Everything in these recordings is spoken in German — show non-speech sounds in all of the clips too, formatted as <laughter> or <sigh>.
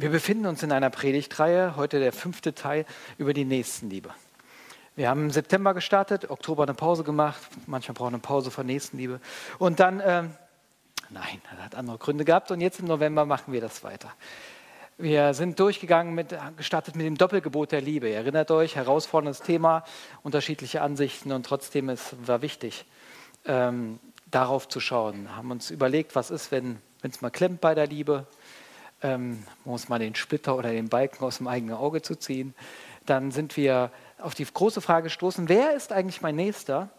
Wir befinden uns in einer Predigtreihe, heute der fünfte Teil über die Nächstenliebe. Wir haben im September gestartet, Oktober eine Pause gemacht, manchmal brauchen eine Pause von Nächstenliebe. Und dann, ähm, nein, das hat andere Gründe gehabt und jetzt im November machen wir das weiter. Wir sind durchgegangen, mit, gestartet mit dem Doppelgebot der Liebe. Ihr erinnert euch, herausforderndes Thema, unterschiedliche Ansichten und trotzdem es war wichtig, ähm, darauf zu schauen. Haben uns überlegt, was ist, wenn es mal klemmt bei der Liebe, ähm, muss man den Splitter oder den Balken aus dem eigenen Auge zu ziehen. Dann sind wir auf die große Frage gestoßen, wer ist eigentlich mein Nächster?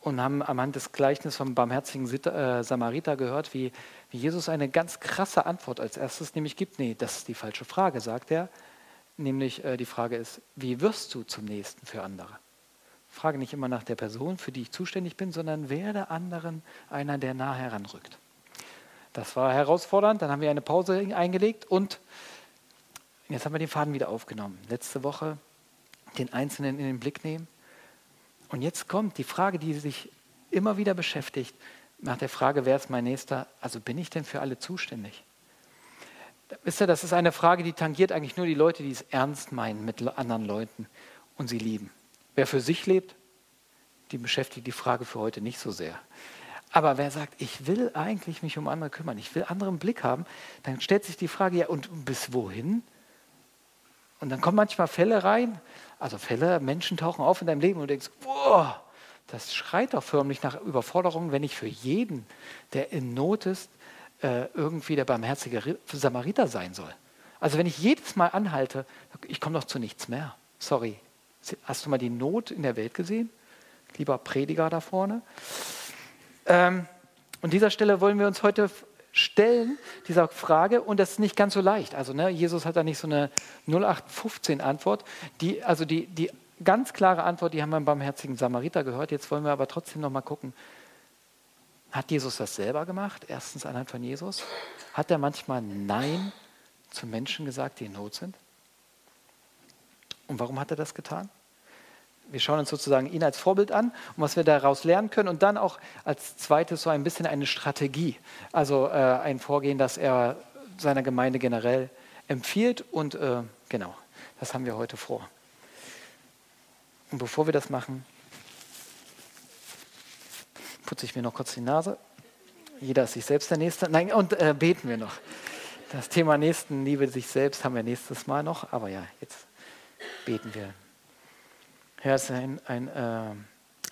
Und haben am Hand des Gleichnisses vom barmherzigen äh, Samariter gehört, wie, wie Jesus eine ganz krasse Antwort als erstes nämlich gibt. Nee, das ist die falsche Frage, sagt er. Nämlich äh, die Frage ist, wie wirst du zum Nächsten für andere? Frage nicht immer nach der Person, für die ich zuständig bin, sondern werde anderen einer, der nah heranrückt. Das war herausfordernd. Dann haben wir eine Pause eingelegt und jetzt haben wir den Faden wieder aufgenommen. Letzte Woche den Einzelnen in den Blick nehmen. Und jetzt kommt die Frage, die sich immer wieder beschäftigt, nach der Frage, wer ist mein Nächster? Also bin ich denn für alle zuständig? Wisst ihr, das ist eine Frage, die tangiert eigentlich nur die Leute, die es ernst meinen mit anderen Leuten und sie lieben. Wer für sich lebt, die beschäftigt die Frage für heute nicht so sehr. Aber wer sagt, ich will eigentlich mich um andere kümmern, ich will anderen Blick haben, dann stellt sich die Frage, ja, und bis wohin? Und dann kommen manchmal Fälle rein, also Fälle, Menschen tauchen auf in deinem Leben und du denkst, boah, das schreit doch förmlich nach Überforderung, wenn ich für jeden, der in Not ist, äh, irgendwie der barmherzige Samariter sein soll. Also wenn ich jedes Mal anhalte, ich komme doch zu nichts mehr. Sorry. Hast du mal die Not in der Welt gesehen? Lieber Prediger da vorne. Ähm, an dieser Stelle wollen wir uns heute stellen, dieser Frage, und das ist nicht ganz so leicht. Also ne, Jesus hat da nicht so eine 0815-Antwort. Die, also die, die ganz klare Antwort, die haben wir beim barmherzigen Samariter gehört. Jetzt wollen wir aber trotzdem noch mal gucken, hat Jesus das selber gemacht? Erstens anhand von Jesus. Hat er manchmal Nein zu Menschen gesagt, die in Not sind? Und warum hat er das getan? Wir schauen uns sozusagen ihn als Vorbild an und was wir daraus lernen können und dann auch als zweites so ein bisschen eine Strategie, also äh, ein Vorgehen, das er seiner Gemeinde generell empfiehlt und äh, genau, das haben wir heute vor. Und bevor wir das machen, putze ich mir noch kurz die Nase. Jeder ist sich selbst der Nächste. Nein, und äh, beten wir noch. Das Thema Nächstenliebe sich selbst haben wir nächstes Mal noch, aber ja, jetzt beten wir. Herr, es ist ein, ein, äh,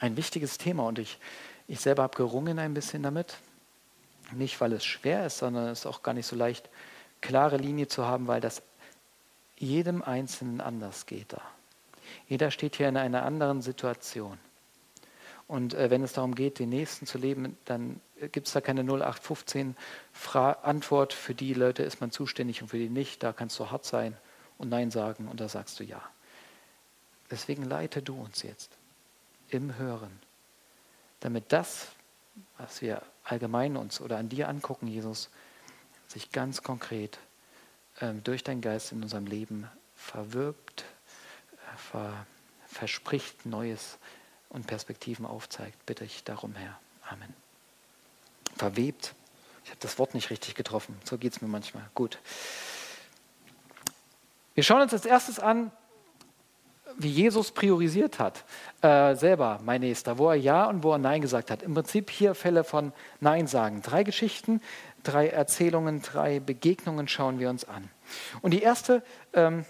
ein wichtiges Thema und ich, ich selber habe gerungen ein bisschen damit. Nicht, weil es schwer ist, sondern es ist auch gar nicht so leicht, klare Linie zu haben, weil das jedem Einzelnen anders geht da. Jeder steht hier in einer anderen Situation. Und äh, wenn es darum geht, den Nächsten zu leben, dann gibt es da keine 0815 Fra Antwort. Für die Leute ist man zuständig und für die nicht. Da kannst du hart sein und Nein sagen und da sagst du Ja. Deswegen leite du uns jetzt im Hören, damit das, was wir allgemein uns oder an dir angucken, Jesus, sich ganz konkret ähm, durch deinen Geist in unserem Leben verwirbt, äh, ver, verspricht Neues und Perspektiven aufzeigt. Bitte ich darum, Herr. Amen. Verwebt. Ich habe das Wort nicht richtig getroffen. So geht es mir manchmal. Gut. Wir schauen uns als erstes an, wie Jesus priorisiert hat, äh, selber, mein Nächster, wo er Ja und wo er Nein gesagt hat. Im Prinzip hier Fälle von Nein sagen. Drei Geschichten, drei Erzählungen, drei Begegnungen schauen wir uns an. Und die erste ähm,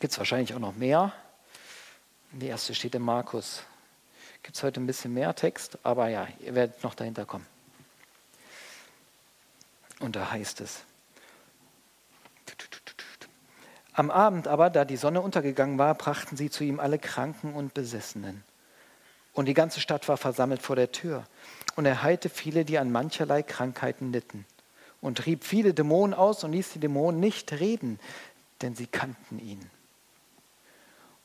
gibt es wahrscheinlich auch noch mehr. Die erste steht in Markus. Gibt es heute ein bisschen mehr Text, aber ja, ihr werdet noch dahinter kommen. Und da heißt es, Am Abend aber, da die Sonne untergegangen war, brachten sie zu ihm alle Kranken und Besessenen. Und die ganze Stadt war versammelt vor der Tür. Und er heilte viele, die an mancherlei Krankheiten litten. Und trieb viele Dämonen aus und ließ die Dämonen nicht reden, denn sie kannten ihn.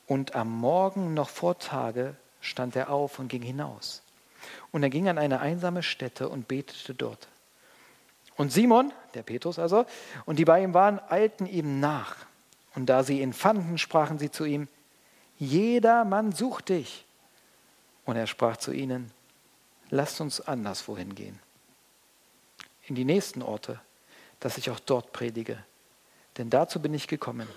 Und am Morgen noch vor Tage stand er auf und ging hinaus. Und er ging an eine einsame Stätte und betete dort. Und Simon, der Petrus also, und die bei ihm waren, eilten ihm nach. Und da sie ihn fanden, sprachen sie zu ihm, jeder Mann sucht dich. Und er sprach zu ihnen, lasst uns anderswohin gehen. In die nächsten Orte, dass ich auch dort predige, denn dazu bin ich gekommen.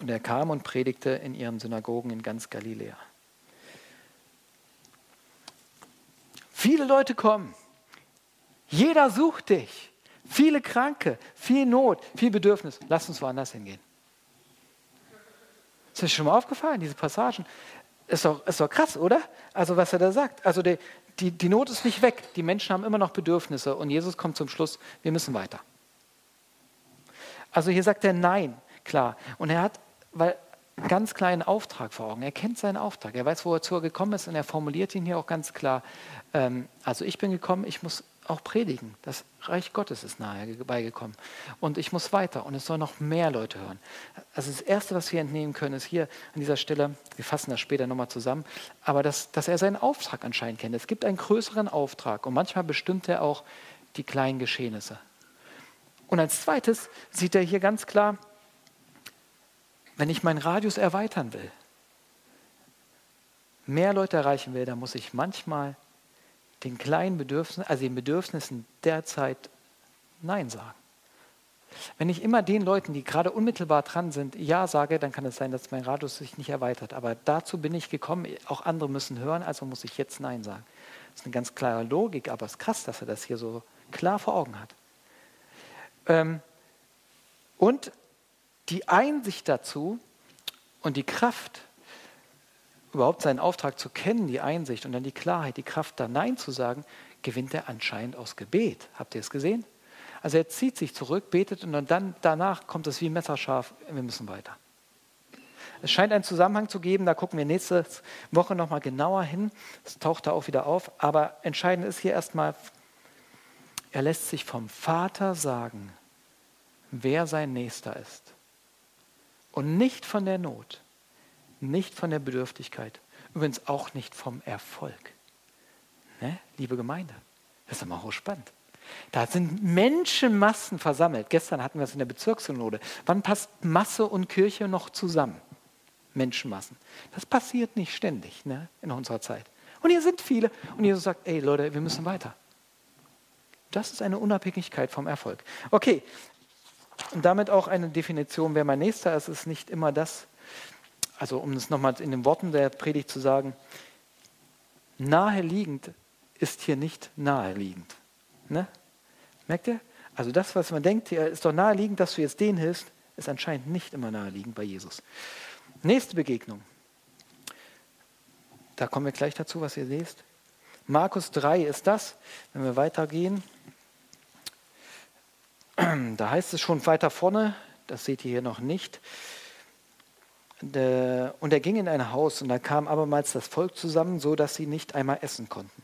Und er kam und predigte in ihren Synagogen in ganz Galiläa. Viele Leute kommen. Jeder sucht dich. Viele Kranke, viel Not, viel Bedürfnis. Lass uns woanders hingehen. Ist euch schon mal aufgefallen, diese Passagen? Ist doch, ist doch krass, oder? Also, was er da sagt. Also, die, die, die Not ist nicht weg. Die Menschen haben immer noch Bedürfnisse. Und Jesus kommt zum Schluss, wir müssen weiter. Also, hier sagt er Nein, klar. Und er hat, weil ganz kleinen Auftrag vor Augen. Er kennt seinen Auftrag. Er weiß, wo er zu gekommen ist und er formuliert ihn hier auch ganz klar. Ähm, also ich bin gekommen, ich muss auch predigen. Das Reich Gottes ist nahe beigekommen. Und ich muss weiter und es sollen noch mehr Leute hören. Also das Erste, was wir entnehmen können, ist hier an dieser Stelle, wir fassen das später nochmal zusammen, aber dass, dass er seinen Auftrag anscheinend kennt. Es gibt einen größeren Auftrag und manchmal bestimmt er auch die kleinen Geschehnisse. Und als zweites sieht er hier ganz klar, wenn ich meinen Radius erweitern will, mehr Leute erreichen will, dann muss ich manchmal den kleinen Bedürfnissen, also den Bedürfnissen der Nein sagen. Wenn ich immer den Leuten, die gerade unmittelbar dran sind, Ja sage, dann kann es sein, dass mein Radius sich nicht erweitert. Aber dazu bin ich gekommen, auch andere müssen hören, also muss ich jetzt Nein sagen. Das ist eine ganz klare Logik, aber es ist krass, dass er das hier so klar vor Augen hat. Ähm, und die Einsicht dazu und die Kraft, überhaupt seinen Auftrag zu kennen, die Einsicht und dann die Klarheit, die Kraft, da Nein zu sagen, gewinnt er anscheinend aus Gebet. Habt ihr es gesehen? Also er zieht sich zurück, betet und dann danach kommt es wie messerscharf, wir müssen weiter. Es scheint einen Zusammenhang zu geben, da gucken wir nächste Woche nochmal genauer hin. Es taucht da auch wieder auf. Aber entscheidend ist hier erstmal, er lässt sich vom Vater sagen, wer sein Nächster ist. Und nicht von der Not, nicht von der Bedürftigkeit, übrigens auch nicht vom Erfolg. Ne? Liebe Gemeinde, das ist immer hochspannend. Da sind Menschenmassen versammelt. Gestern hatten wir es in der Bezirkssynode. Wann passt Masse und Kirche noch zusammen? Menschenmassen. Das passiert nicht ständig ne, in unserer Zeit. Und hier sind viele. Und Jesus sagt, ey Leute, wir müssen weiter. Das ist eine Unabhängigkeit vom Erfolg. Okay, und damit auch eine Definition, wer mein Nächster ist, ist nicht immer das, also um es nochmal in den Worten der Predigt zu sagen, naheliegend ist hier nicht naheliegend. Ne? Merkt ihr? Also das, was man denkt, ist doch naheliegend, dass du jetzt den hilfst, ist anscheinend nicht immer naheliegend bei Jesus. Nächste Begegnung. Da kommen wir gleich dazu, was ihr seht. Markus 3 ist das, wenn wir weitergehen. Da heißt es schon weiter vorne, das seht ihr hier noch nicht. Und er ging in ein Haus und da kam abermals das Volk zusammen, so dass sie nicht einmal essen konnten.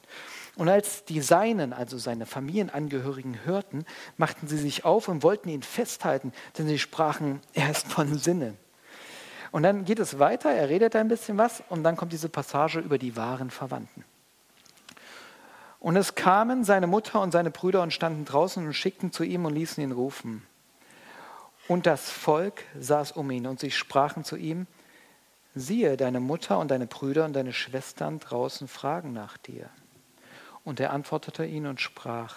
Und als die Seinen, also seine Familienangehörigen, hörten, machten sie sich auf und wollten ihn festhalten, denn sie sprachen, <laughs> er ist von Sinnen. Und dann geht es weiter, er redet ein bisschen was und dann kommt diese Passage über die wahren Verwandten. Und es kamen seine Mutter und seine Brüder und standen draußen und schickten zu ihm und ließen ihn rufen. Und das Volk saß um ihn und sie sprachen zu ihm, siehe, deine Mutter und deine Brüder und deine Schwestern draußen fragen nach dir. Und er antwortete ihnen und sprach,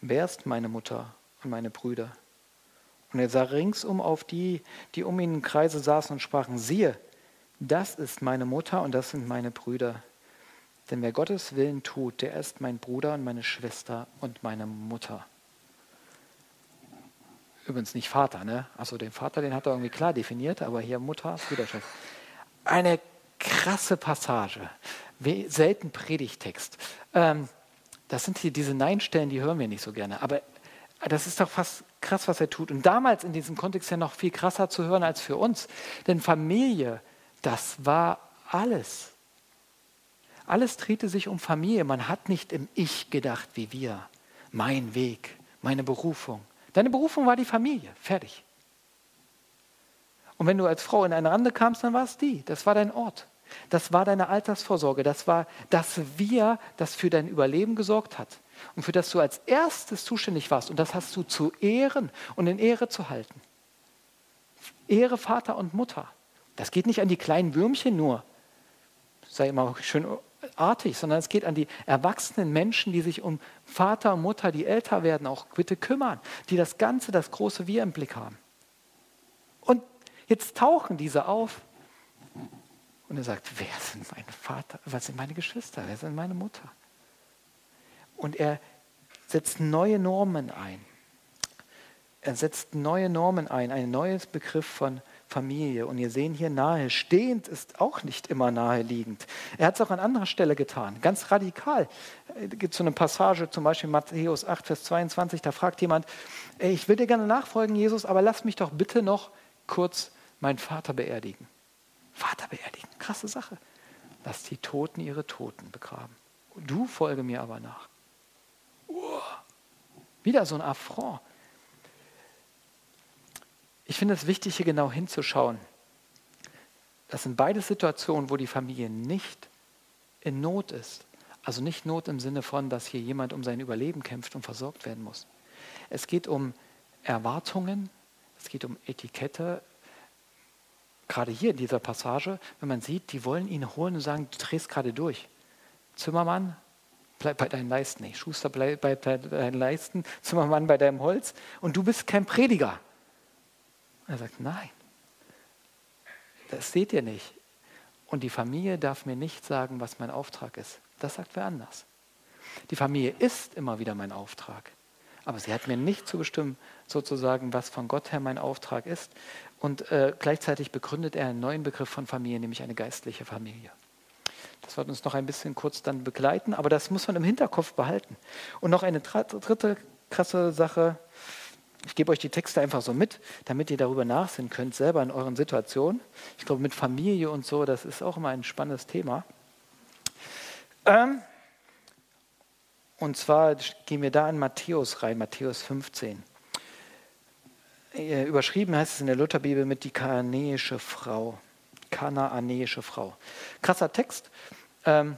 wer ist meine Mutter und meine Brüder? Und er sah ringsum auf die, die um ihn im Kreise saßen und sprachen, siehe, das ist meine Mutter und das sind meine Brüder. Denn wer Gottes Willen tut, der ist mein Bruder und meine Schwester und meine Mutter. Übrigens nicht Vater, ne? Also den Vater, den hat er irgendwie klar definiert, aber hier Mutter, Brüderschaft. Eine krasse Passage. Selten Predigtext. Ähm, das sind hier diese Nein-Stellen, die hören wir nicht so gerne. Aber das ist doch fast krass, was er tut. Und damals in diesem Kontext ja noch viel krasser zu hören als für uns. Denn Familie, das war alles. Alles drehte sich um Familie. Man hat nicht im Ich gedacht wie wir. Mein Weg, meine Berufung. Deine Berufung war die Familie. Fertig. Und wenn du als Frau in eine Rande kamst, dann war es die. Das war dein Ort. Das war deine Altersvorsorge. Das war das Wir, das für dein Überleben gesorgt hat. Und für das du als erstes zuständig warst. Und das hast du zu ehren und in Ehre zu halten. Ehre Vater und Mutter. Das geht nicht an die kleinen Würmchen nur. Sei immer schön artig, sondern es geht an die erwachsenen Menschen, die sich um Vater und Mutter, die älter werden, auch bitte kümmern, die das Ganze, das große Wir im Blick haben. Und jetzt tauchen diese auf und er sagt, wer sind mein Vater, was sind meine Geschwister, wer sind meine Mutter? Und er setzt neue Normen ein. Er setzt neue Normen ein, ein neues Begriff von Familie. Und ihr sehen hier nahe, stehend ist auch nicht immer naheliegend. Er hat es auch an anderer Stelle getan, ganz radikal. Es gibt so eine Passage, zum Beispiel Matthäus 8, Vers 22, da fragt jemand, ich will dir gerne nachfolgen, Jesus, aber lass mich doch bitte noch kurz meinen Vater beerdigen. Vater beerdigen, krasse Sache. Lass die Toten ihre Toten begraben. Du folge mir aber nach. Uh, wieder so ein Affront. Ich finde es wichtig, hier genau hinzuschauen. Das sind beide Situationen, wo die Familie nicht in Not ist. Also nicht Not im Sinne von, dass hier jemand um sein Überleben kämpft und versorgt werden muss. Es geht um Erwartungen, es geht um Etikette. Gerade hier in dieser Passage, wenn man sieht, die wollen ihn holen und sagen, du drehst gerade durch. Zimmermann, bleib bei deinen Leisten. Nee, Schuster, bleib bei deinen Leisten. Zimmermann bei deinem Holz. Und du bist kein Prediger. Er sagt, nein, das seht ihr nicht. Und die Familie darf mir nicht sagen, was mein Auftrag ist. Das sagt wer anders. Die Familie ist immer wieder mein Auftrag. Aber sie hat mir nicht zu bestimmen, sozusagen, was von Gott her mein Auftrag ist. Und äh, gleichzeitig begründet er einen neuen Begriff von Familie, nämlich eine geistliche Familie. Das wird uns noch ein bisschen kurz dann begleiten, aber das muss man im Hinterkopf behalten. Und noch eine dritte krasse Sache, ich gebe euch die Texte einfach so mit, damit ihr darüber nachsehen könnt, selber in euren Situationen. Ich glaube, mit Familie und so, das ist auch immer ein spannendes Thema. Ähm, und zwar gehen wir da in Matthäus rein, Matthäus 15. Äh, überschrieben heißt es in der Lutherbibel mit die kanäische Frau. Kanaanäische Frau. Krasser Text. Ähm,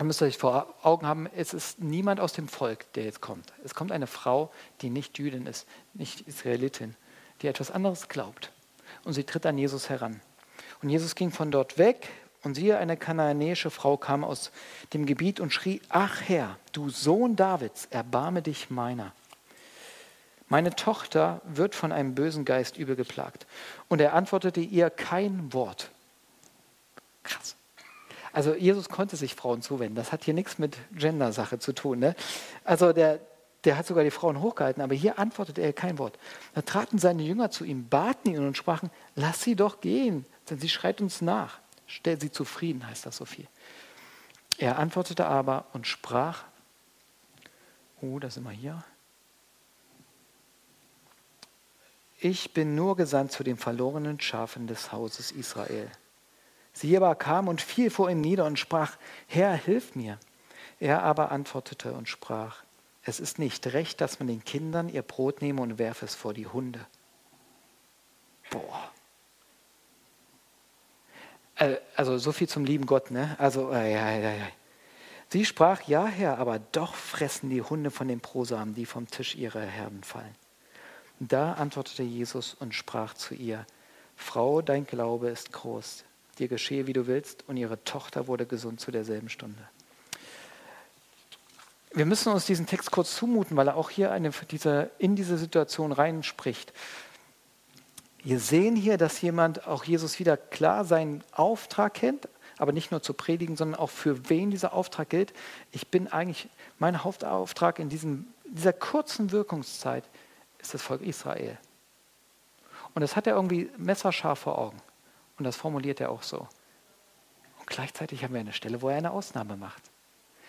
Ihr müsst euch vor Augen haben, es ist niemand aus dem Volk, der jetzt kommt. Es kommt eine Frau, die nicht Jüdin ist, nicht Israelitin, die etwas anderes glaubt. Und sie tritt an Jesus heran. Und Jesus ging von dort weg und siehe, eine kanaanäische Frau kam aus dem Gebiet und schrie, ach Herr, du Sohn Davids, erbarme dich meiner. Meine Tochter wird von einem bösen Geist übel geplagt. Und er antwortete ihr kein Wort. Krass. Also Jesus konnte sich Frauen zuwenden. Das hat hier nichts mit Gender-Sache zu tun. Ne? Also der, der hat sogar die Frauen hochgehalten, aber hier antwortete er kein Wort. Da traten seine Jünger zu ihm, baten ihn und sprachen, lass sie doch gehen, denn sie schreit uns nach. Stell sie zufrieden, heißt das so viel. Er antwortete aber und sprach, oh, da sind wir hier. Ich bin nur gesandt zu den verlorenen Schafen des Hauses Israel. Sie aber kam und fiel vor ihm nieder und sprach, Herr, hilf mir. Er aber antwortete und sprach, es ist nicht recht, dass man den Kindern ihr Brot nehme und werfe es vor die Hunde. Boah. Äh, also so viel zum lieben Gott, ne? Also, äh, ja, ja. Sie sprach, ja Herr, aber doch fressen die Hunde von den Prosamen, die vom Tisch ihrer Herden fallen. Da antwortete Jesus und sprach zu ihr, Frau, dein Glaube ist groß dir geschehe, wie du willst. Und ihre Tochter wurde gesund zu derselben Stunde. Wir müssen uns diesen Text kurz zumuten, weil er auch hier eine, diese, in diese Situation reinspricht. Wir sehen hier, dass jemand, auch Jesus wieder klar seinen Auftrag kennt, aber nicht nur zu predigen, sondern auch für wen dieser Auftrag gilt. Ich bin eigentlich, mein Hauptauftrag in diesem, dieser kurzen Wirkungszeit ist das Volk Israel. Und das hat er irgendwie messerscharf vor Augen. Und das formuliert er auch so. Und gleichzeitig haben wir eine Stelle, wo er eine Ausnahme macht.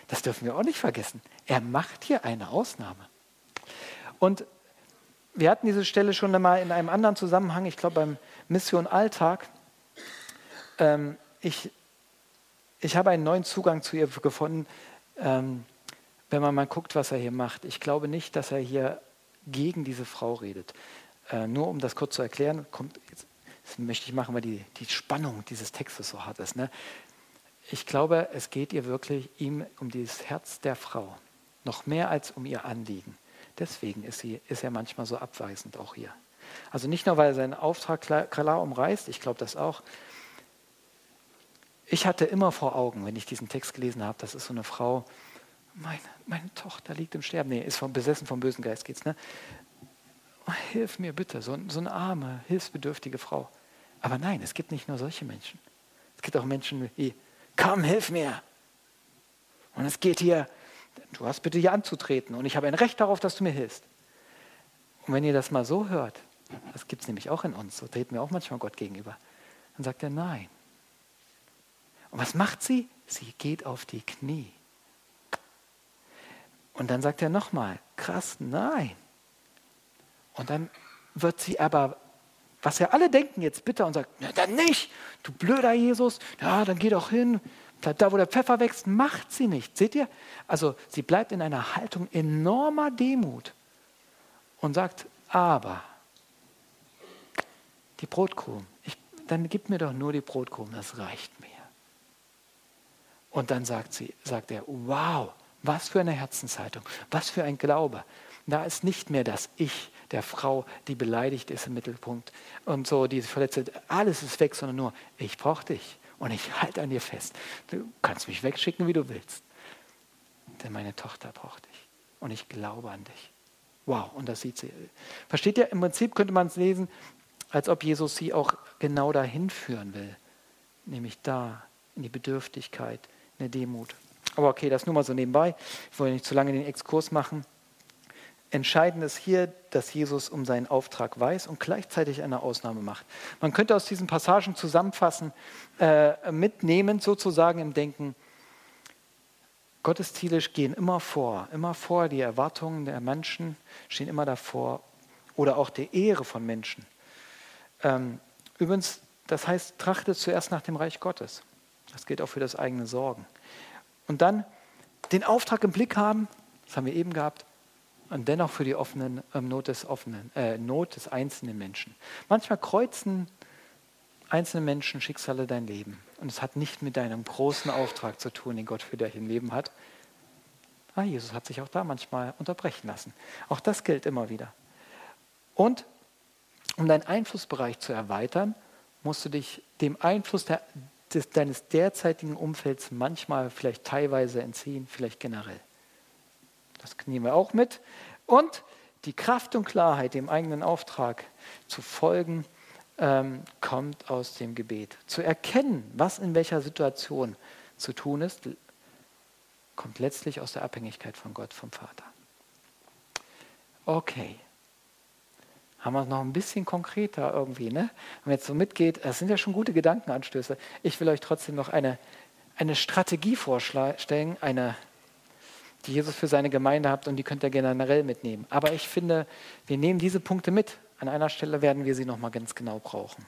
Das dürfen wir auch nicht vergessen. Er macht hier eine Ausnahme. Und wir hatten diese Stelle schon einmal in einem anderen Zusammenhang, ich glaube beim Mission Alltag. Ähm, ich, ich habe einen neuen Zugang zu ihr gefunden, ähm, wenn man mal guckt, was er hier macht. Ich glaube nicht, dass er hier gegen diese Frau redet. Äh, nur um das kurz zu erklären, kommt jetzt das möchte ich machen, weil die, die Spannung dieses Textes so hart ist. Ne? Ich glaube, es geht ihr wirklich ihm um dieses Herz der Frau, noch mehr als um ihr Anliegen. Deswegen ist, sie, ist er manchmal so abweisend auch hier. Also nicht nur, weil er seinen Auftrag klar, klar umreißt, ich glaube das auch. Ich hatte immer vor Augen, wenn ich diesen Text gelesen habe, das ist so eine Frau, meine, meine Tochter liegt im Sterben. Nee, ist vom, besessen vom bösen Geist geht's, ne? Hilf mir bitte, so, so eine arme, hilfsbedürftige Frau. Aber nein, es gibt nicht nur solche Menschen. Es gibt auch Menschen wie, komm, hilf mir. Und es geht hier, du hast bitte hier anzutreten und ich habe ein Recht darauf, dass du mir hilfst. Und wenn ihr das mal so hört, das gibt es nämlich auch in uns, so treten wir auch manchmal Gott gegenüber, dann sagt er nein. Und was macht sie? Sie geht auf die Knie. Und dann sagt er nochmal, krass, nein. Und dann wird sie aber, was ja alle denken jetzt bitter und sagt, na dann nicht, du blöder Jesus, ja, dann geh doch hin. Da, wo der Pfeffer wächst, macht sie nicht. Seht ihr? Also sie bleibt in einer Haltung enormer Demut und sagt, aber die Brotkrumen, ich, dann gib mir doch nur die Brotkrumen, das reicht mir. Und dann sagt, sie, sagt er, wow, was für eine Herzenshaltung, was für ein Glaube. Da ist nicht mehr das Ich der Frau, die beleidigt ist im Mittelpunkt und so, die verletzt alles ist weg, sondern nur, ich brauche dich und ich halte an dir fest. Du kannst mich wegschicken, wie du willst. Denn meine Tochter braucht dich und ich glaube an dich. Wow, und das sieht sie. Versteht ihr, im Prinzip könnte man es lesen, als ob Jesus sie auch genau dahin führen will. Nämlich da, in die Bedürftigkeit, in der Demut. Aber okay, das nur mal so nebenbei. Ich wollte nicht zu lange den Exkurs machen. Entscheidend ist hier, dass Jesus um seinen Auftrag weiß und gleichzeitig eine Ausnahme macht. Man könnte aus diesen Passagen zusammenfassen, äh, mitnehmen sozusagen im Denken, Gottes Ziele gehen immer vor, immer vor, die Erwartungen der Menschen stehen immer davor oder auch die Ehre von Menschen. Ähm, übrigens, das heißt, trachtet zuerst nach dem Reich Gottes. Das gilt auch für das eigene Sorgen. Und dann den Auftrag im Blick haben, das haben wir eben gehabt, und dennoch für die offenen, äh, Not, des offenen, äh, Not des einzelnen Menschen. Manchmal kreuzen einzelne Menschen Schicksale dein Leben. Und es hat nicht mit deinem großen Auftrag zu tun, den Gott für dein Leben hat. Ah, Jesus hat sich auch da manchmal unterbrechen lassen. Auch das gilt immer wieder. Und um deinen Einflussbereich zu erweitern, musst du dich dem Einfluss der, des, deines derzeitigen Umfelds manchmal vielleicht teilweise entziehen, vielleicht generell. Das nehmen wir auch mit. Und die Kraft und Klarheit, dem eigenen Auftrag zu folgen, ähm, kommt aus dem Gebet. Zu erkennen, was in welcher Situation zu tun ist, kommt letztlich aus der Abhängigkeit von Gott, vom Vater. Okay. Haben wir es noch ein bisschen konkreter irgendwie, ne? Wenn man jetzt so mitgeht, das sind ja schon gute Gedankenanstöße. Ich will euch trotzdem noch eine, eine Strategie vorstellen, eine, die Jesus für seine Gemeinde habt und die könnt ihr generell mitnehmen. Aber ich finde, wir nehmen diese Punkte mit an einer Stelle werden wir sie nochmal ganz genau brauchen.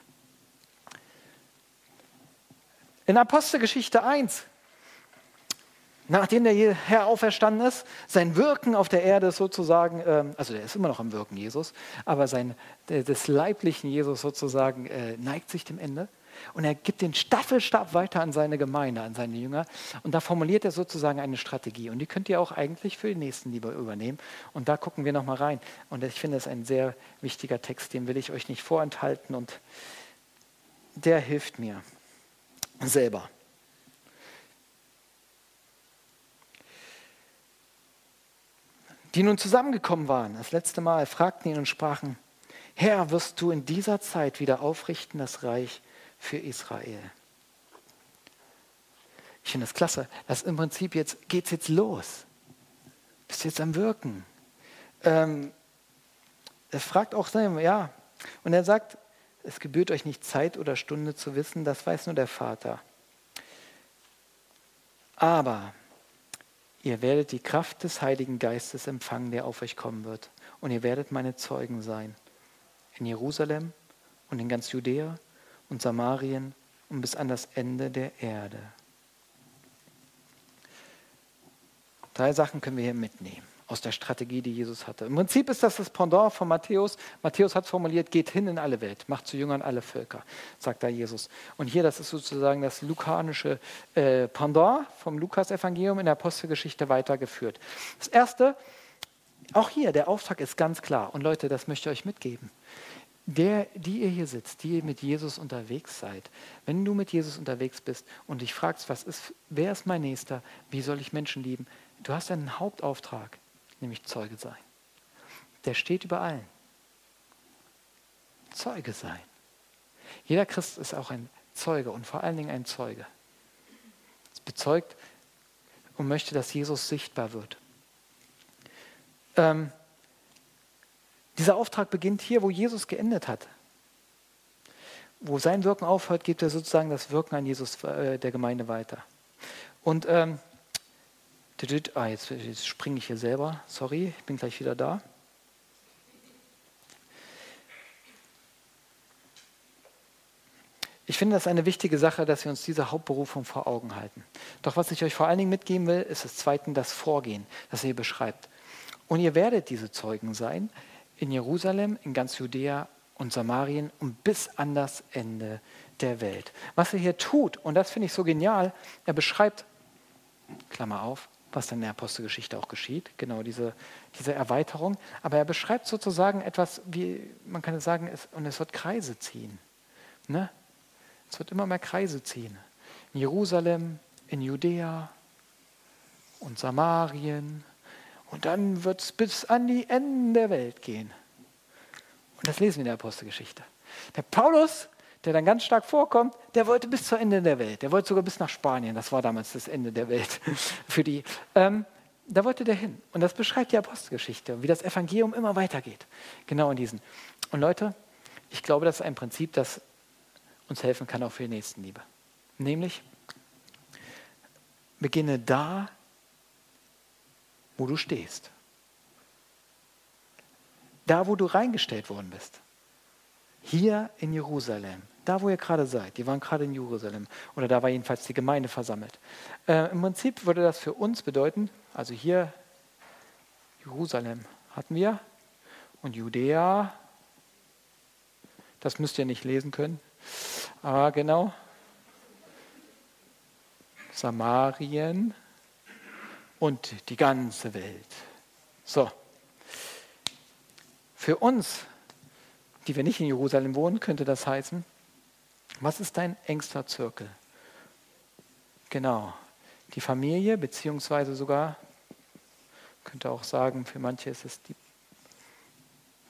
In Apostelgeschichte 1, nachdem der Herr auferstanden ist, sein Wirken auf der Erde sozusagen, ähm, also er ist immer noch am Wirken, Jesus, aber sein, des leiblichen Jesus sozusagen äh, neigt sich dem Ende. Und er gibt den Staffelstab weiter an seine Gemeinde, an seine Jünger. Und da formuliert er sozusagen eine Strategie. Und die könnt ihr auch eigentlich für die Nächstenliebe übernehmen. Und da gucken wir nochmal rein. Und ich finde es ein sehr wichtiger Text, den will ich euch nicht vorenthalten. Und der hilft mir selber. Die nun zusammengekommen waren, das letzte Mal, fragten ihn und sprachen, Herr, wirst du in dieser Zeit wieder aufrichten das Reich für Israel. Ich finde das klasse. dass im Prinzip jetzt geht es jetzt los. Bist jetzt am Wirken. Ähm, er fragt auch sein, ja. Und er sagt, es gebührt euch nicht Zeit oder Stunde zu wissen, das weiß nur der Vater. Aber ihr werdet die Kraft des Heiligen Geistes empfangen, der auf euch kommen wird. Und ihr werdet meine Zeugen sein. In Jerusalem und in ganz Judäa und Samarien und bis an das Ende der Erde. Drei Sachen können wir hier mitnehmen aus der Strategie, die Jesus hatte. Im Prinzip ist das das Pendant von Matthäus. Matthäus hat formuliert, geht hin in alle Welt, macht zu Jüngern alle Völker, sagt da Jesus. Und hier, das ist sozusagen das lukanische äh, Pendant vom Lukas-Evangelium in der Apostelgeschichte weitergeführt. Das Erste, auch hier, der Auftrag ist ganz klar. Und Leute, das möchte ich euch mitgeben. Der, die ihr hier sitzt, die ihr mit Jesus unterwegs seid, wenn du mit Jesus unterwegs bist und dich fragst, was ist, wer ist mein Nächster, wie soll ich Menschen lieben, du hast einen Hauptauftrag, nämlich Zeuge sein. Der steht über allen. Zeuge sein. Jeder Christ ist auch ein Zeuge und vor allen Dingen ein Zeuge. Es bezeugt und möchte, dass Jesus sichtbar wird. Ähm, dieser Auftrag beginnt hier, wo Jesus geendet hat. Wo sein Wirken aufhört, gibt er sozusagen das Wirken an Jesus äh, der Gemeinde weiter. Und ähm, ah, jetzt, jetzt springe ich hier selber, sorry, ich bin gleich wieder da. Ich finde das eine wichtige Sache, dass wir uns diese Hauptberufung vor Augen halten. Doch was ich euch vor allen Dingen mitgeben will, ist das Zweite, das Vorgehen, das ihr beschreibt. Und ihr werdet diese Zeugen sein in Jerusalem, in ganz Judäa und Samarien und bis an das Ende der Welt. Was er hier tut, und das finde ich so genial, er beschreibt, Klammer auf, was dann in der Apostelgeschichte auch geschieht, genau diese, diese Erweiterung, aber er beschreibt sozusagen etwas, wie man kann sagen, es, und es wird Kreise ziehen. Ne? Es wird immer mehr Kreise ziehen. In Jerusalem, in Judäa und Samarien. Und dann wird es bis an die Enden der Welt gehen. Und das lesen wir in der Apostelgeschichte. Der Paulus, der dann ganz stark vorkommt, der wollte bis zum Ende der Welt. Der wollte sogar bis nach Spanien. Das war damals das Ende der Welt <laughs> für die. Ähm, da wollte der hin. Und das beschreibt die Apostelgeschichte, wie das Evangelium immer weitergeht. Genau in diesen. Und Leute, ich glaube, das ist ein Prinzip, das uns helfen kann auch für die Nächstenliebe. Nämlich, beginne da, wo du stehst. Da, wo du reingestellt worden bist. Hier in Jerusalem. Da, wo ihr gerade seid. Die waren gerade in Jerusalem. Oder da war jedenfalls die Gemeinde versammelt. Äh, Im Prinzip würde das für uns bedeuten, also hier Jerusalem hatten wir und Judäa, das müsst ihr nicht lesen können, Ah, genau. Samarien und die ganze Welt. So. Für uns, die wir nicht in Jerusalem wohnen, könnte das heißen, was ist dein engster Zirkel? Genau. Die Familie, beziehungsweise sogar, könnte auch sagen, für manche ist es die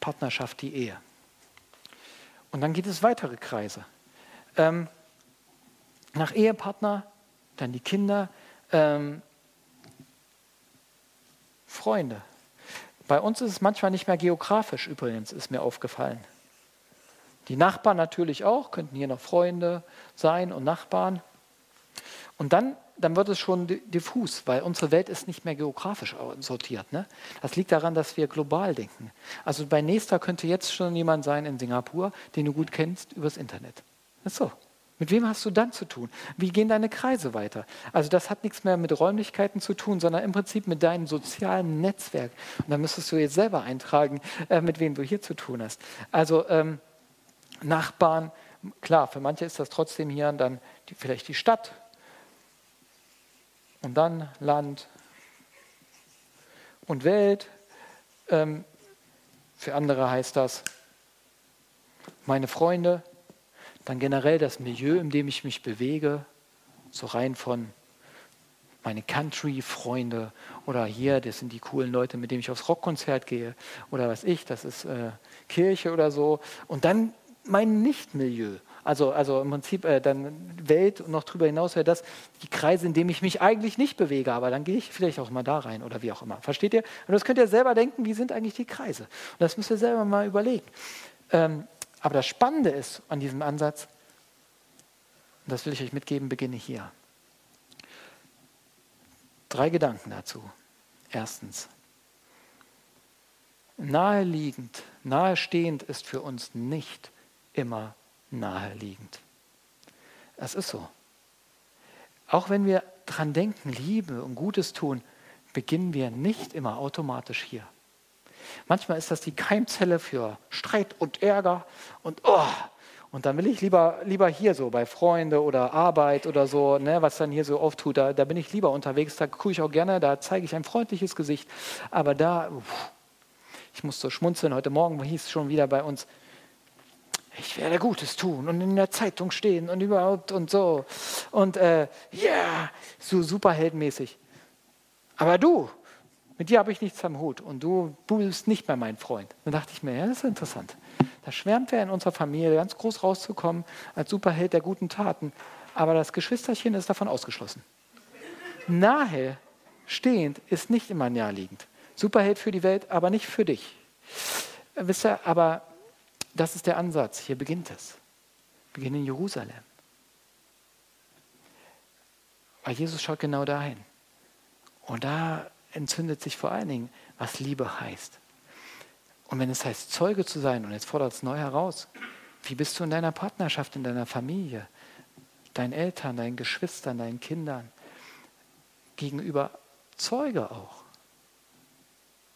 Partnerschaft, die Ehe. Und dann gibt es weitere Kreise. Ähm, nach Ehepartner, dann die Kinder, ähm, Freunde. Bei uns ist es manchmal nicht mehr geografisch übrigens, ist mir aufgefallen. Die Nachbarn natürlich auch, könnten hier noch Freunde sein und Nachbarn. Und dann, dann wird es schon diffus, weil unsere Welt ist nicht mehr geografisch sortiert. Ne? Das liegt daran, dass wir global denken. Also bei Nächster könnte jetzt schon jemand sein in Singapur, den du gut kennst übers Internet. Ist so. Mit wem hast du dann zu tun? Wie gehen deine Kreise weiter? Also das hat nichts mehr mit Räumlichkeiten zu tun, sondern im Prinzip mit deinem sozialen Netzwerk. Und da müsstest du jetzt selber eintragen, äh, mit wem du hier zu tun hast. Also ähm, Nachbarn, klar, für manche ist das trotzdem hier dann die, vielleicht die Stadt, und dann Land und Welt. Ähm, für andere heißt das meine Freunde, dann generell das Milieu, in dem ich mich bewege, so rein von meine Country-Freunde oder hier, das sind die coolen Leute, mit denen ich aufs Rockkonzert gehe oder was ich, das ist äh, Kirche oder so. Und dann mein Nicht-Milieu, also, also im Prinzip äh, dann Welt und noch darüber hinaus wäre das die Kreise, in denen ich mich eigentlich nicht bewege, aber dann gehe ich vielleicht auch mal da rein oder wie auch immer. Versteht ihr? Und das könnt ihr selber denken, wie sind eigentlich die Kreise? Und das müsst ihr selber mal überlegen. Ähm, aber das Spannende ist an diesem Ansatz, und das will ich euch mitgeben, beginne hier. Drei Gedanken dazu. Erstens, naheliegend, nahestehend ist für uns nicht immer naheliegend. Es ist so. Auch wenn wir dran denken, Liebe und Gutes tun, beginnen wir nicht immer automatisch hier. Manchmal ist das die Keimzelle für Streit und Ärger und oh, und dann will ich lieber, lieber hier so bei Freunde oder Arbeit oder so, ne, was dann hier so oft tut, da, da bin ich lieber unterwegs, da gucke ich auch gerne, da zeige ich ein freundliches Gesicht. Aber da, uff, ich muss so schmunzeln, heute Morgen hieß es schon wieder bei uns, ich werde Gutes tun und in der Zeitung stehen und überhaupt und so. Und äh, ja, yeah, so superheldenmäßig. Aber du, mit dir habe ich nichts am Hut und du bist nicht mehr mein Freund. Dann dachte ich mir, ja, das ist interessant. Da schwärmt er in unserer Familie, ganz groß rauszukommen als Superheld der guten Taten. Aber das Geschwisterchen ist davon ausgeschlossen. Nahe stehend ist nicht immer naheliegend. Superheld für die Welt, aber nicht für dich. Wisst ihr, aber das ist der Ansatz. Hier beginnt es. Beginnt in Jerusalem. Weil Jesus schaut genau dahin. Und da entzündet sich vor allen Dingen, was Liebe heißt. Und wenn es heißt, Zeuge zu sein, und jetzt fordert es neu heraus, wie bist du in deiner Partnerschaft, in deiner Familie, deinen Eltern, deinen Geschwistern, deinen Kindern, gegenüber Zeuge auch?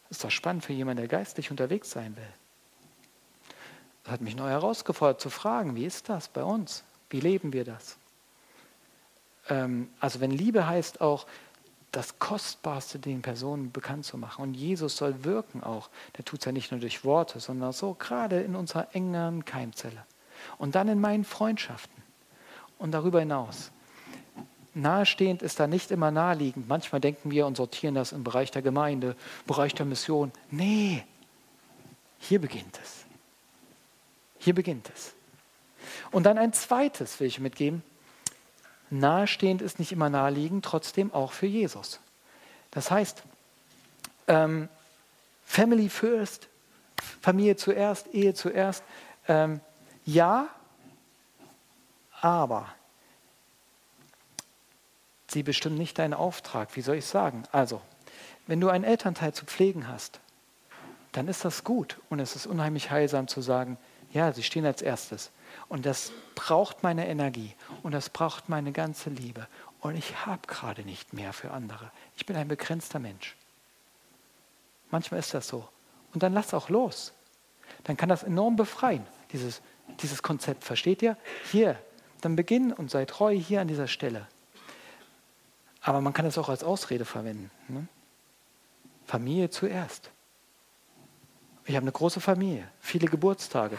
Das ist doch spannend für jemanden, der geistlich unterwegs sein will. Das hat mich neu herausgefordert zu fragen, wie ist das bei uns? Wie leben wir das? Ähm, also wenn Liebe heißt auch, das Kostbarste den Personen bekannt zu machen. Und Jesus soll wirken auch. Der tut es ja nicht nur durch Worte, sondern so gerade in unserer engeren Keimzelle. Und dann in meinen Freundschaften. Und darüber hinaus. Nahestehend ist da nicht immer naheliegend. Manchmal denken wir und sortieren das im Bereich der Gemeinde, Bereich der Mission. Nee, hier beginnt es. Hier beginnt es. Und dann ein zweites will ich mitgeben. Nahestehend ist nicht immer naheliegend, trotzdem auch für Jesus. Das heißt, ähm, Family first, Familie zuerst, Ehe zuerst. Ähm, ja, aber sie bestimmen nicht deinen Auftrag. Wie soll ich sagen? Also, wenn du einen Elternteil zu pflegen hast, dann ist das gut und es ist unheimlich heilsam zu sagen, ja, sie stehen als erstes. Und das braucht meine Energie und das braucht meine ganze Liebe. Und ich habe gerade nicht mehr für andere. Ich bin ein begrenzter Mensch. Manchmal ist das so. Und dann lass auch los. Dann kann das enorm befreien, dieses, dieses Konzept. Versteht ihr? Hier, dann beginn und sei treu hier an dieser Stelle. Aber man kann es auch als Ausrede verwenden. Ne? Familie zuerst. Ich habe eine große Familie, viele Geburtstage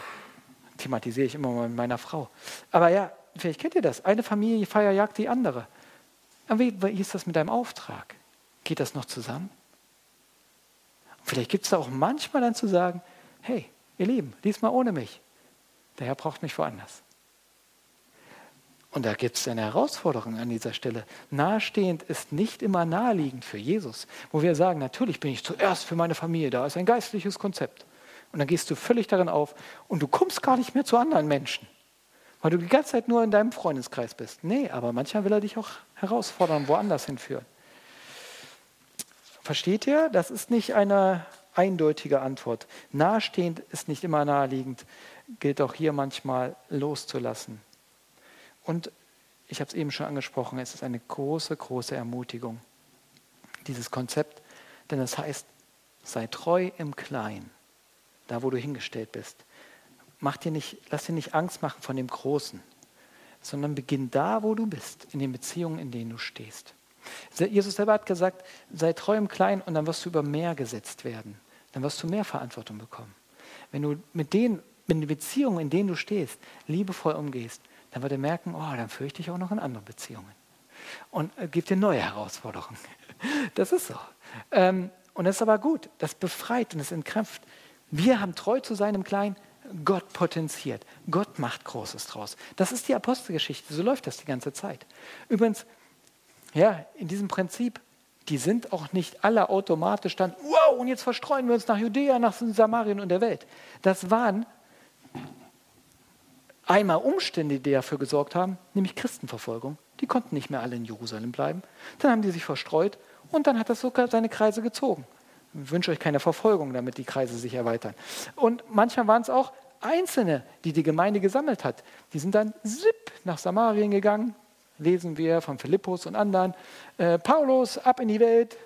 thematisiere ich immer mal mit meiner Frau. Aber ja, vielleicht kennt ihr das. Eine Familienfeier jagt die andere. Aber wie, ist das mit deinem Auftrag? Geht das noch zusammen? Und vielleicht gibt es da auch manchmal dann zu sagen, hey, ihr Lieben, diesmal ohne mich. Der Herr braucht mich woanders. Und da gibt es eine Herausforderung an dieser Stelle. Nahestehend ist nicht immer naheliegend für Jesus, wo wir sagen, natürlich bin ich zuerst für meine Familie da, ist ein geistliches Konzept. Und dann gehst du völlig darin auf und du kommst gar nicht mehr zu anderen Menschen, weil du die ganze Zeit nur in deinem Freundeskreis bist. Nee, aber manchmal will er dich auch herausfordern, woanders hinführen. Versteht ihr? Das ist nicht eine eindeutige Antwort. Nahestehend ist nicht immer naheliegend, gilt auch hier manchmal loszulassen. Und ich habe es eben schon angesprochen, es ist eine große, große Ermutigung, dieses Konzept, denn es heißt, sei treu im Kleinen da wo du hingestellt bist. Mach dir nicht, lass dir nicht Angst machen von dem Großen, sondern beginn da, wo du bist, in den Beziehungen, in denen du stehst. Jesus selber hat gesagt, sei treu im Kleinen und dann wirst du über mehr gesetzt werden. Dann wirst du mehr Verantwortung bekommen. Wenn du mit den, mit den Beziehungen, in denen du stehst, liebevoll umgehst, dann wird er merken, oh, dann führe ich auch noch in anderen Beziehungen. Und äh, gibt dir neue Herausforderungen. <laughs> Das ist so. Ähm, und das ist aber gut. Das befreit und das entkräftet. Wir haben treu zu sein im Kleinen. Gott potenziert. Gott macht Großes draus. Das ist die Apostelgeschichte. So läuft das die ganze Zeit. Übrigens, ja, in diesem Prinzip, die sind auch nicht alle automatisch dann, wow, und jetzt verstreuen wir uns nach Judäa, nach Samarien und der Welt. Das waren einmal Umstände, die dafür gesorgt haben, nämlich Christenverfolgung. Die konnten nicht mehr alle in Jerusalem bleiben. Dann haben die sich verstreut und dann hat das sogar seine Kreise gezogen. Ich wünsche euch keine Verfolgung, damit die Kreise sich erweitern. Und manchmal waren es auch Einzelne, die die Gemeinde gesammelt hat. Die sind dann zipp nach Samarien gegangen, lesen wir von Philippus und anderen. Äh, Paulus, ab in die Welt.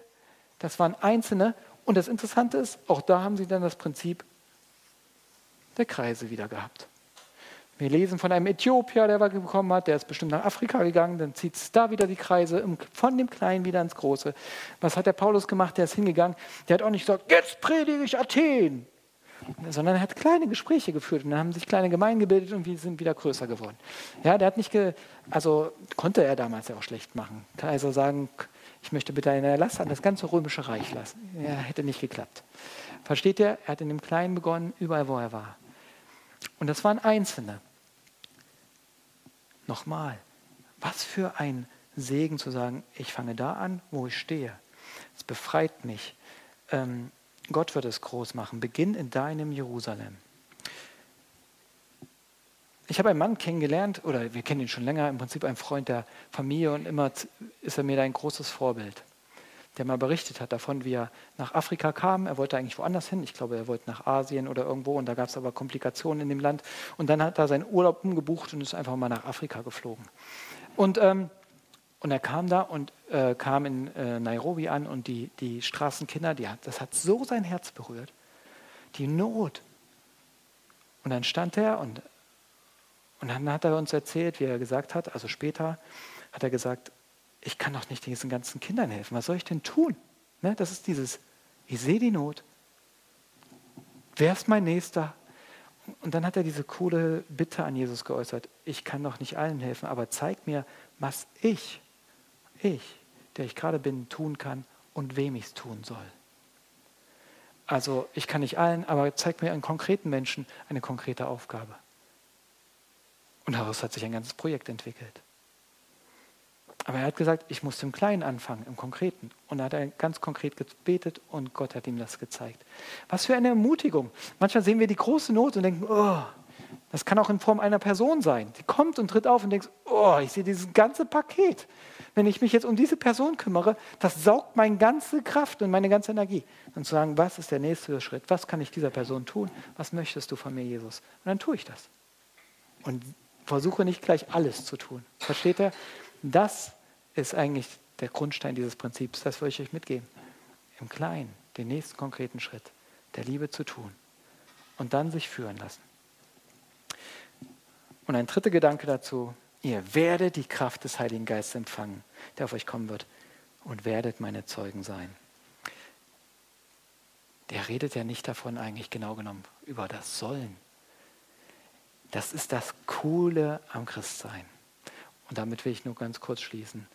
Das waren Einzelne. Und das Interessante ist, auch da haben sie dann das Prinzip der Kreise wieder gehabt. Wir lesen von einem Äthiopier, der was bekommen hat, der ist bestimmt nach Afrika gegangen, dann zieht es da wieder die Kreise von dem Kleinen wieder ins Große. Was hat der Paulus gemacht? Der ist hingegangen, der hat auch nicht gesagt, jetzt predige ich Athen, sondern er hat kleine Gespräche geführt und dann haben sich kleine Gemeinden gebildet und wir sind wieder größer geworden. Ja, der hat nicht, ge, also konnte er damals ja auch schlecht machen. Kann also sagen, ich möchte bitte einen Erlass an das ganze römische Reich lassen. Ja, hätte nicht geklappt. Versteht ihr? Er hat in dem Kleinen begonnen, überall wo er war. Und das waren Einzelne. Nochmal, was für ein Segen zu sagen, ich fange da an, wo ich stehe. Es befreit mich. Ähm, Gott wird es groß machen. Beginn in deinem Jerusalem. Ich habe einen Mann kennengelernt, oder wir kennen ihn schon länger, im Prinzip ein Freund der Familie und immer ist er mir da ein großes Vorbild, der mal berichtet hat davon, wie er nach Afrika kam. Er wollte eigentlich woanders hin, ich glaube, er wollte nach Asien oder irgendwo und da gab es aber Komplikationen in dem Land. Und dann hat er seinen Urlaub umgebucht und ist einfach mal nach Afrika geflogen. Und ähm, und er kam da und äh, kam in äh, Nairobi an und die, die Straßenkinder, die das hat so sein Herz berührt. Die Not. Und dann stand er und, und dann hat er uns erzählt, wie er gesagt hat, also später hat er gesagt, ich kann doch nicht diesen ganzen Kindern helfen. Was soll ich denn tun? Ne, das ist dieses, ich sehe die Not. Wer ist mein Nächster? Und dann hat er diese coole Bitte an Jesus geäußert. Ich kann doch nicht allen helfen, aber zeig mir, was ich ich, der ich gerade bin, tun kann und wem ich es tun soll. Also ich kann nicht allen, aber zeig mir einen konkreten Menschen eine konkrete Aufgabe. Und daraus hat sich ein ganzes Projekt entwickelt. Aber er hat gesagt, ich muss im Kleinen anfangen, im Konkreten. Und da hat er ganz konkret gebetet und Gott hat ihm das gezeigt. Was für eine Ermutigung. Manchmal sehen wir die große Not und denken, oh, das kann auch in Form einer Person sein. Die kommt und tritt auf und denkt, oh, ich sehe dieses ganze Paket wenn ich mich jetzt um diese Person kümmere, das saugt meine ganze Kraft und meine ganze Energie. Und zu sagen, was ist der nächste Schritt? Was kann ich dieser Person tun? Was möchtest du von mir, Jesus? Und dann tue ich das. Und versuche nicht gleich alles zu tun. Versteht ihr? Das ist eigentlich der Grundstein dieses Prinzips. Das will ich euch mitgeben. Im Kleinen den nächsten konkreten Schritt der Liebe zu tun und dann sich führen lassen. Und ein dritter Gedanke dazu, Ihr werdet die Kraft des Heiligen Geistes empfangen, der auf euch kommen wird, und werdet meine Zeugen sein. Der redet ja nicht davon eigentlich genau genommen über das Sollen. Das ist das Coole am Christsein. Und damit will ich nur ganz kurz schließen.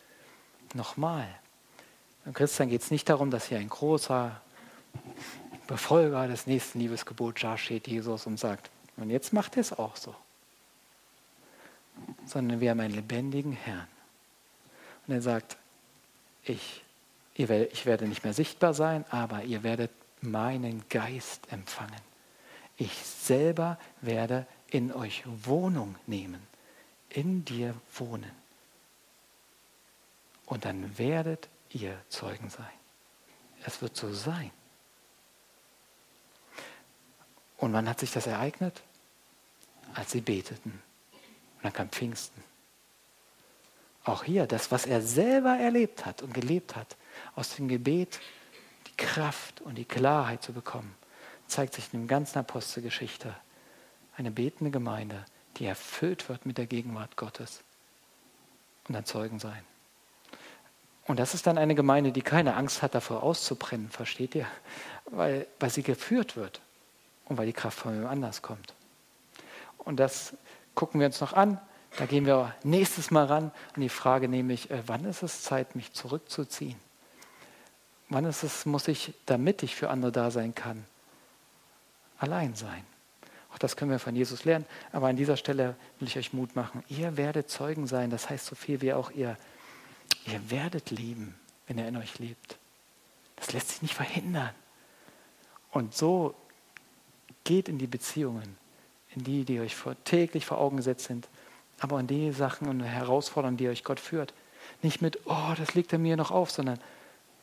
Nochmal, beim Christsein geht es nicht darum, dass hier ein großer Befolger des nächsten Liebesgebots da steht, Jesus, und sagt, und jetzt macht er es auch so sondern wir haben einen lebendigen Herrn. Und er sagt, ich, ich werde nicht mehr sichtbar sein, aber ihr werdet meinen Geist empfangen. Ich selber werde in euch Wohnung nehmen, in dir wohnen. Und dann werdet ihr Zeugen sein. Es wird so sein. Und wann hat sich das ereignet? Als sie beteten. Und dann kam Pfingsten. Auch hier, das, was er selber erlebt hat und gelebt hat, aus dem Gebet die Kraft und die Klarheit zu bekommen, zeigt sich in der ganzen Apostelgeschichte. Eine betende Gemeinde, die erfüllt wird mit der Gegenwart Gottes und dann Zeugen sein. Und das ist dann eine Gemeinde, die keine Angst hat, davor auszubrennen, versteht ihr? Weil, weil sie geführt wird und weil die Kraft von jemand anders kommt. Und das gucken wir uns noch an. Da gehen wir nächstes Mal ran an die Frage nämlich, äh, wann ist es Zeit, mich zurückzuziehen? Wann ist es, muss ich, damit ich für andere da sein kann, allein sein? Auch das können wir von Jesus lernen. Aber an dieser Stelle will ich euch Mut machen. Ihr werdet Zeugen sein. Das heißt so viel wie auch ihr. Ihr werdet lieben, wenn er in euch lebt. Das lässt sich nicht verhindern. Und so geht in die Beziehungen in die, die euch täglich vor Augen gesetzt sind, aber in die Sachen und Herausforderungen, die euch Gott führt. Nicht mit, oh, das legt er mir noch auf, sondern,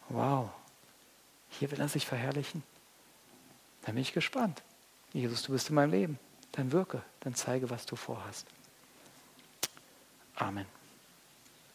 wow, hier will er sich verherrlichen. Dann bin ich gespannt. Jesus, du bist in meinem Leben. Dann wirke, dann zeige, was du vorhast. Amen.